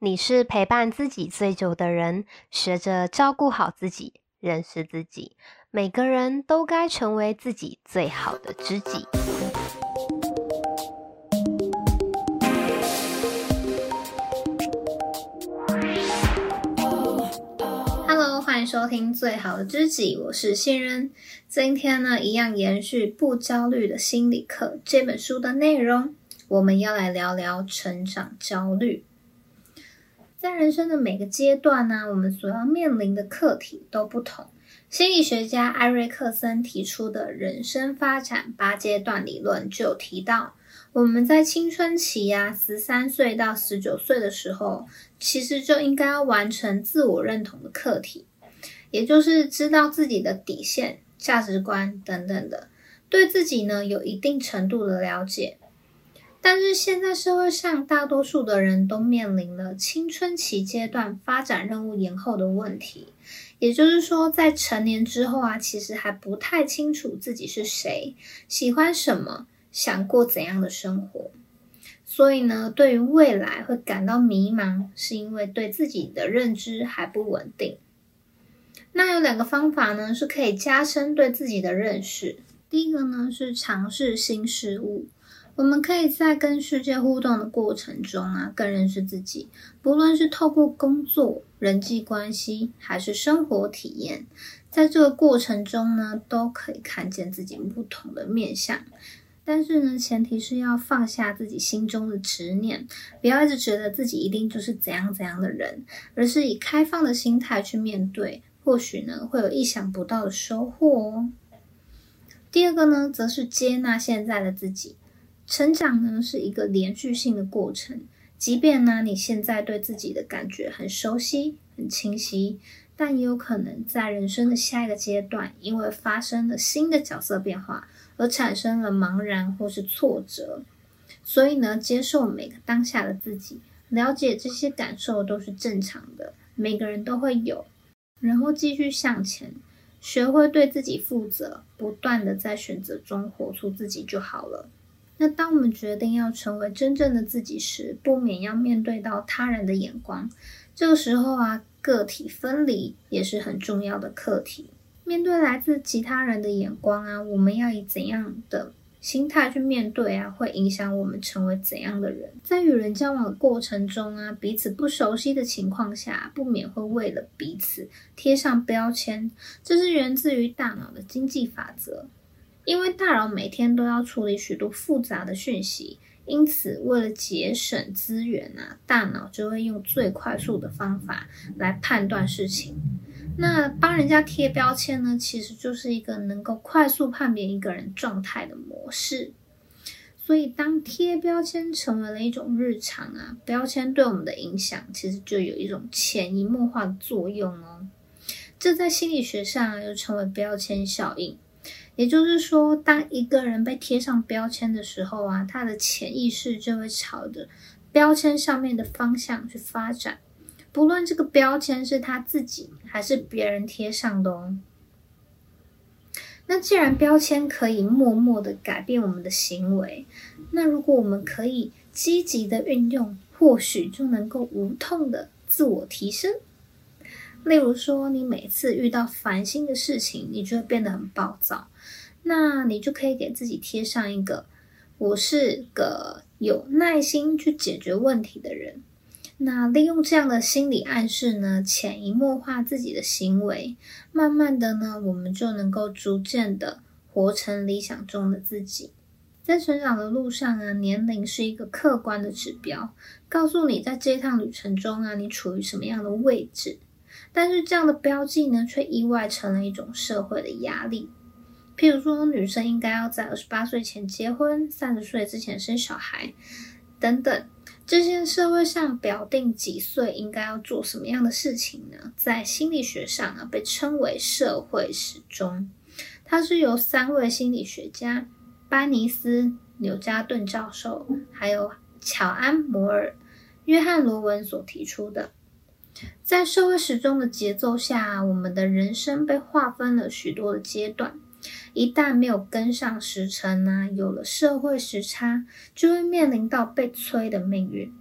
你是陪伴自己最久的人，学着照顾好自己，认识自己。每个人都该成为自己最好的知己。Hello，欢迎收听《最好的知己》，我是新人。今天呢，一样延续《不焦虑的心理课》这本书的内容，我们要来聊聊成长焦虑。在人生的每个阶段呢，我们所要面临的课题都不同。心理学家艾瑞克森提出的人生发展八阶段理论就有提到，我们在青春期呀，十三岁到十九岁的时候，其实就应该要完成自我认同的课题，也就是知道自己的底线、价值观等等的，对自己呢有一定程度的了解。但是现在社会上大多数的人都面临了青春期阶段发展任务延后的问题，也就是说，在成年之后啊，其实还不太清楚自己是谁，喜欢什么，想过怎样的生活，所以呢，对于未来会感到迷茫，是因为对自己的认知还不稳定。那有两个方法呢，是可以加深对自己的认识。第一个呢，是尝试新事物。我们可以在跟世界互动的过程中啊，更认识自己。不论是透过工作、人际关系，还是生活体验，在这个过程中呢，都可以看见自己不同的面相。但是呢，前提是要放下自己心中的执念，不要一直觉得自己一定就是怎样怎样的人，而是以开放的心态去面对，或许呢，会有意想不到的收获哦。第二个呢，则是接纳现在的自己。成长呢，是一个连续性的过程，即便呢你现在对自己的感觉很熟悉、很清晰，但也有可能在人生的下一个阶段，因为发生了新的角色变化，而产生了茫然或是挫折。所以呢，接受每个当下的自己，了解这些感受都是正常的，每个人都会有，然后继续向前，学会对自己负责，不断的在选择中活出自己就好了。那当我们决定要成为真正的自己时，不免要面对到他人的眼光。这个时候啊，个体分离也是很重要的课题。面对来自其他人的眼光啊，我们要以怎样的心态去面对啊，会影响我们成为怎样的人。在与人交往的过程中啊，彼此不熟悉的情况下，不免会为了彼此贴上标签。这是源自于大脑的经济法则。因为大脑每天都要处理许多复杂的讯息，因此为了节省资源啊，大脑就会用最快速的方法来判断事情。那帮人家贴标签呢，其实就是一个能够快速判别一个人状态的模式。所以，当贴标签成为了一种日常啊，标签对我们的影响其实就有一种潜移默化的作用哦。这在心理学上又称为标签效应。也就是说，当一个人被贴上标签的时候啊，他的潜意识就会朝着标签上面的方向去发展，不论这个标签是他自己还是别人贴上的哦。那既然标签可以默默的改变我们的行为，那如果我们可以积极的运用，或许就能够无痛的自我提升。例如说，你每次遇到烦心的事情，你就会变得很暴躁，那你就可以给自己贴上一个“我是个有耐心去解决问题的人”。那利用这样的心理暗示呢，潜移默化自己的行为，慢慢的呢，我们就能够逐渐的活成理想中的自己。在成长的路上啊，年龄是一个客观的指标，告诉你在这一趟旅程中啊，你处于什么样的位置。但是这样的标记呢，却意外成了一种社会的压力。譬如说，女生应该要在二十八岁前结婚，三十岁之前生小孩，等等，这些社会上表定几岁应该要做什么样的事情呢？在心理学上啊，被称为社会时钟。它是由三位心理学家班尼斯、纽加顿教授，还有乔安·摩尔、约翰·罗文所提出的。在社会时钟的节奏下，我们的人生被划分了许多的阶段。一旦没有跟上时辰呢，有了社会时差，就会面临到被催的命运。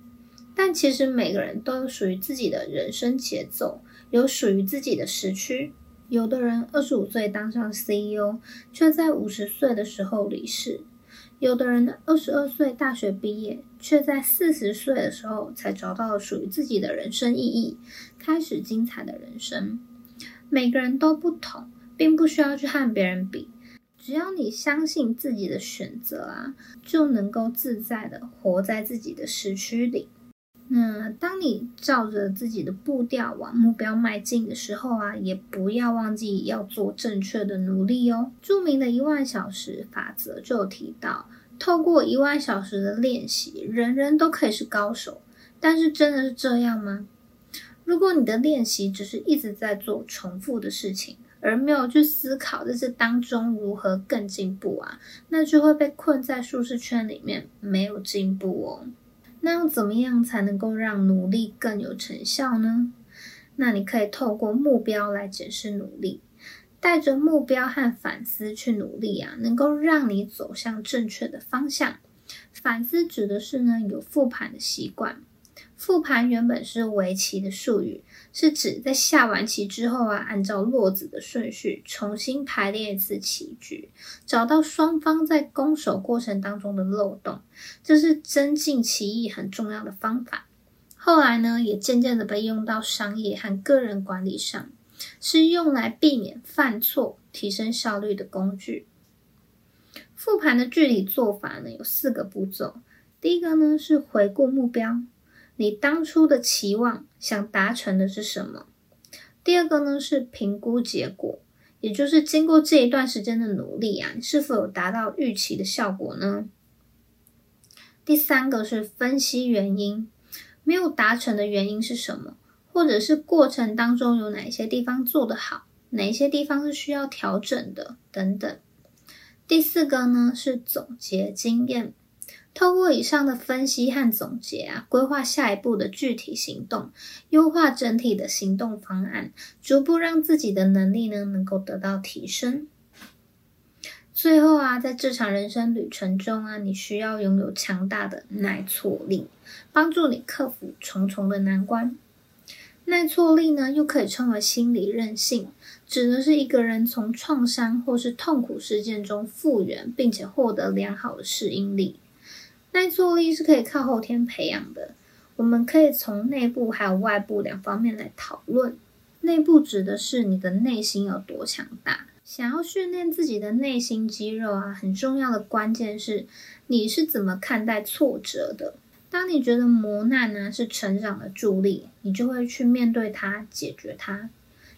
但其实每个人都有属于自己的人生节奏，有属于自己的时区。有的人二十五岁当上 CEO，却在五十岁的时候离世；有的人二十二岁大学毕业，却在四十岁的时候才找到了属于自己的人生意义，开始精彩的人生。每个人都不同，并不需要去和别人比。只要你相信自己的选择啊，就能够自在的活在自己的时区里。那当你照着自己的步调往目标迈进的时候啊，也不要忘记要做正确的努力哦。著名的一万小时法则就有提到，透过一万小时的练习，人人都可以是高手。但是真的是这样吗？如果你的练习只是一直在做重复的事情，而没有去思考在这当中如何更进步啊，那就会被困在舒适圈里面，没有进步哦。那要怎么样才能够让努力更有成效呢？那你可以透过目标来检视努力，带着目标和反思去努力啊，能够让你走向正确的方向。反思指的是呢，有复盘的习惯。复盘原本是围棋的术语，是指在下完棋之后啊，按照落子的顺序重新排列一次棋局，找到双方在攻守过程当中的漏洞，这是增进棋艺很重要的方法。后来呢，也渐渐的被用到商业和个人管理上，是用来避免犯错、提升效率的工具。复盘的具体做法呢，有四个步骤。第一个呢，是回顾目标。你当初的期望想达成的是什么？第二个呢，是评估结果，也就是经过这一段时间的努力啊，你是否有达到预期的效果呢？第三个是分析原因，没有达成的原因是什么？或者是过程当中有哪些地方做得好，哪些地方是需要调整的等等。第四个呢，是总结经验。透过以上的分析和总结啊，规划下一步的具体行动，优化整体的行动方案，逐步让自己的能力呢能够得到提升。最后啊，在这场人生旅程中啊，你需要拥有强大的耐挫力，帮助你克服重重的难关。耐挫力呢，又可以称为心理韧性，指的是一个人从创伤或是痛苦事件中复原，并且获得良好的适应力。耐挫力是可以靠后天培养的，我们可以从内部还有外部两方面来讨论。内部指的是你的内心有多强大，想要训练自己的内心肌肉啊，很重要的关键是你是怎么看待挫折的。当你觉得磨难呢是成长的助力，你就会去面对它，解决它。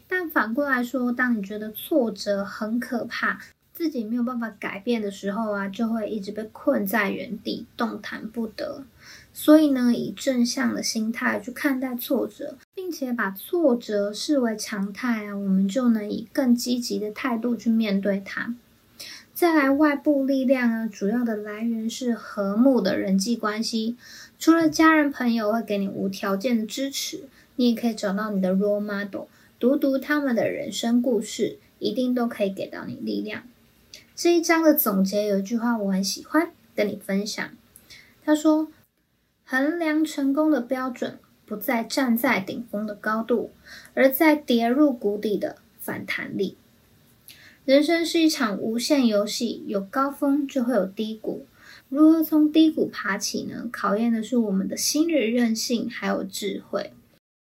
但反过来说，当你觉得挫折很可怕，自己没有办法改变的时候啊，就会一直被困在原地，动弹不得。所以呢，以正向的心态去看待挫折，并且把挫折视为常态啊，我们就能以更积极的态度去面对它。再来，外部力量啊，主要的来源是和睦的人际关系。除了家人朋友会给你无条件的支持，你也可以找到你的 role model，读读他们的人生故事，一定都可以给到你力量。这一章的总结有一句话我很喜欢，跟你分享。他说：“衡量成功的标准不在站在顶峰的高度，而在跌入谷底的反弹力。人生是一场无限游戏，有高峰就会有低谷。如何从低谷爬起呢？考验的是我们的心理韧性还有智慧。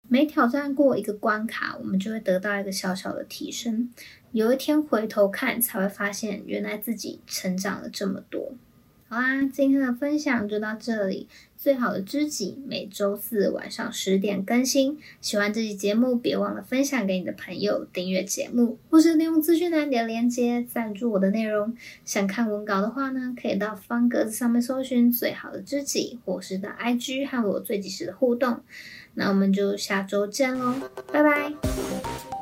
每挑战过一个关卡，我们就会得到一个小小的提升。”有一天回头看，才会发现原来自己成长了这么多。好啦，今天的分享就到这里。最好的知己每周四晚上十点更新。喜欢这期节目，别忘了分享给你的朋友，订阅节目，或是利用资讯栏里的链接赞助我的内容。想看文稿的话呢，可以到方格子上面搜寻“最好的知己”，或是到 IG 和我最及时的互动。那我们就下周见喽，拜拜。